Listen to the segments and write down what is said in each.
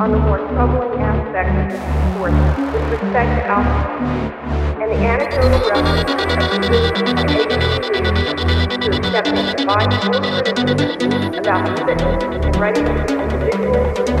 on the more troubling aspects of sports with respect to alcohol and the anecdotal references of physicians and agencies to accepting advice or criticism about the fitness and readiness of individuals to.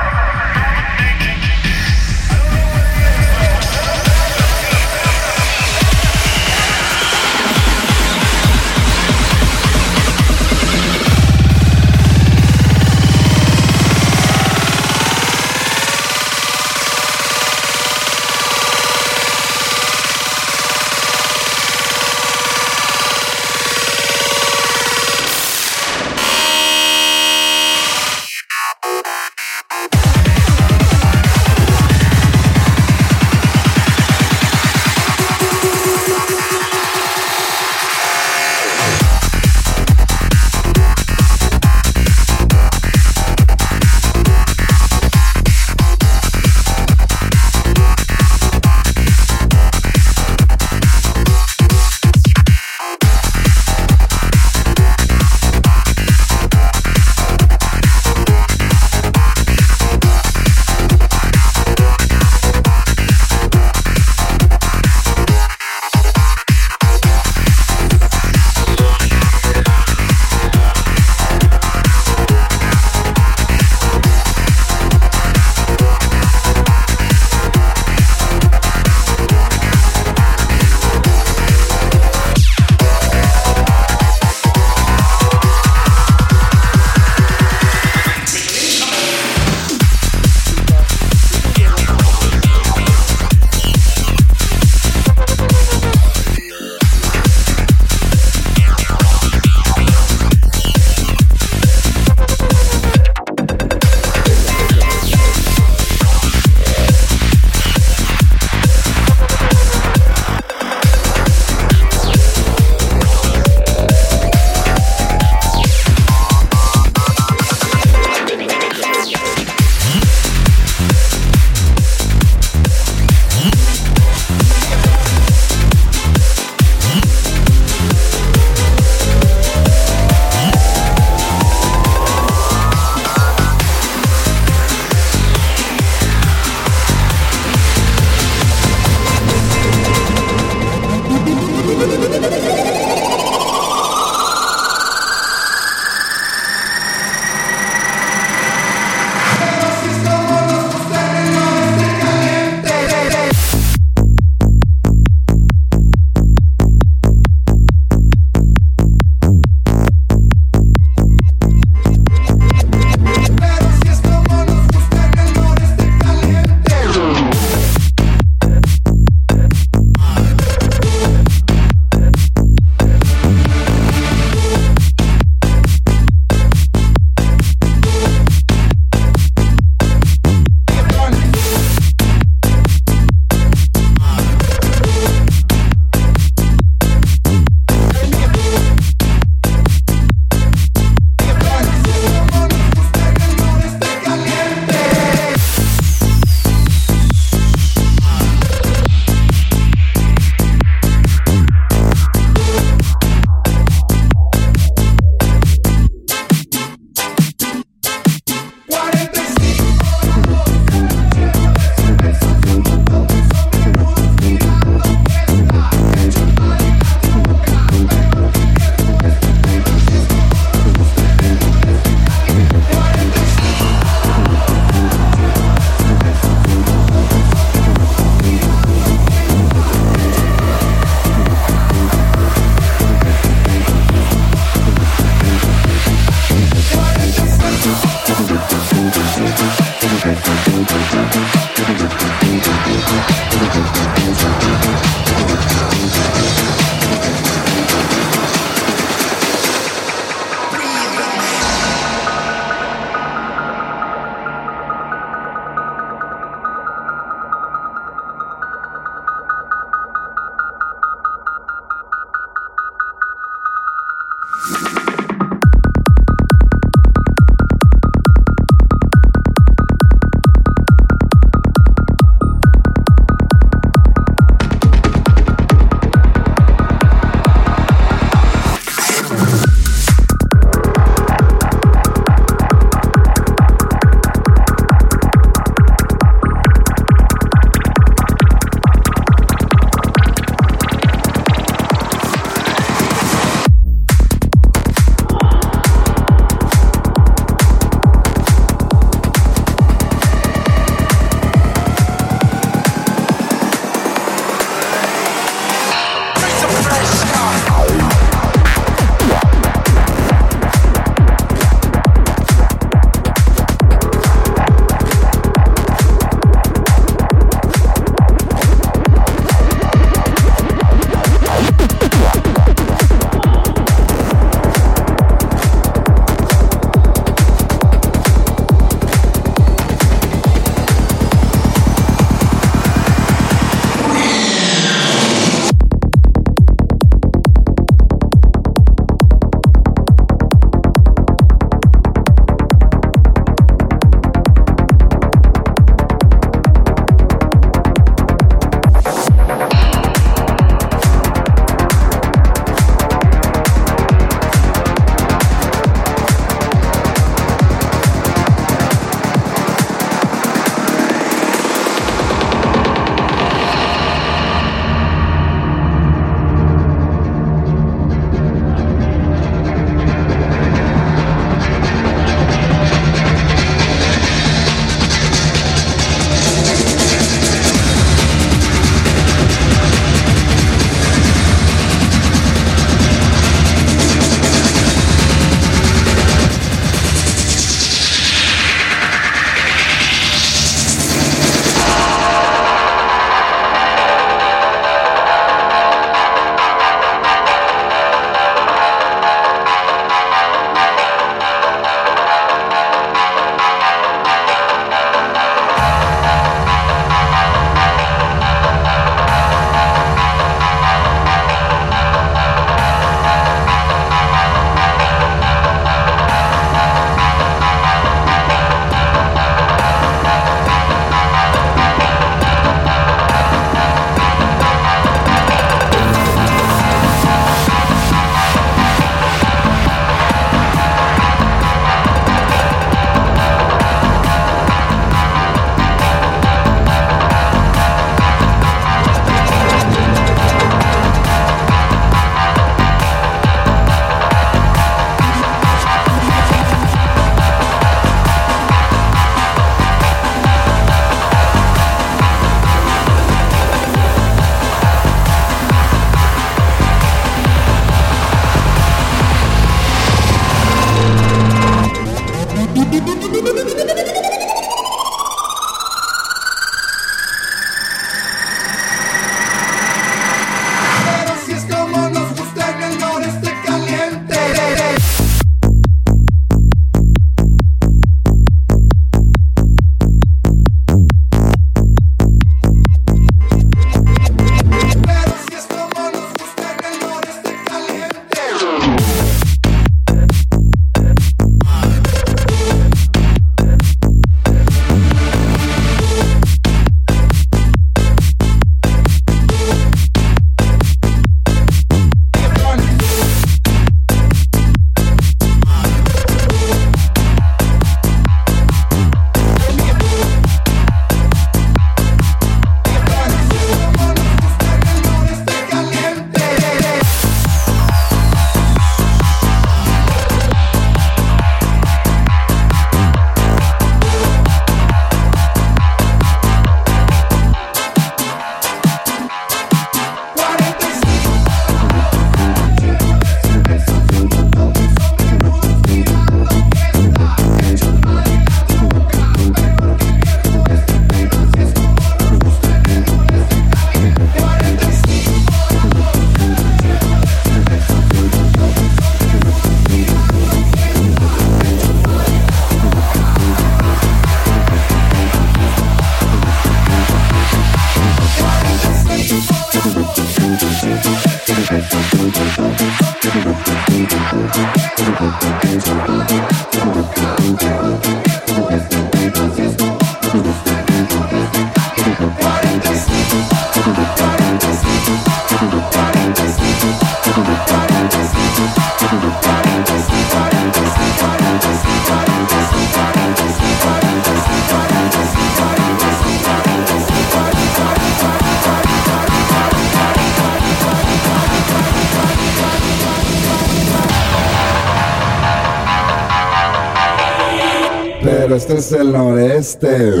Este es el noreste.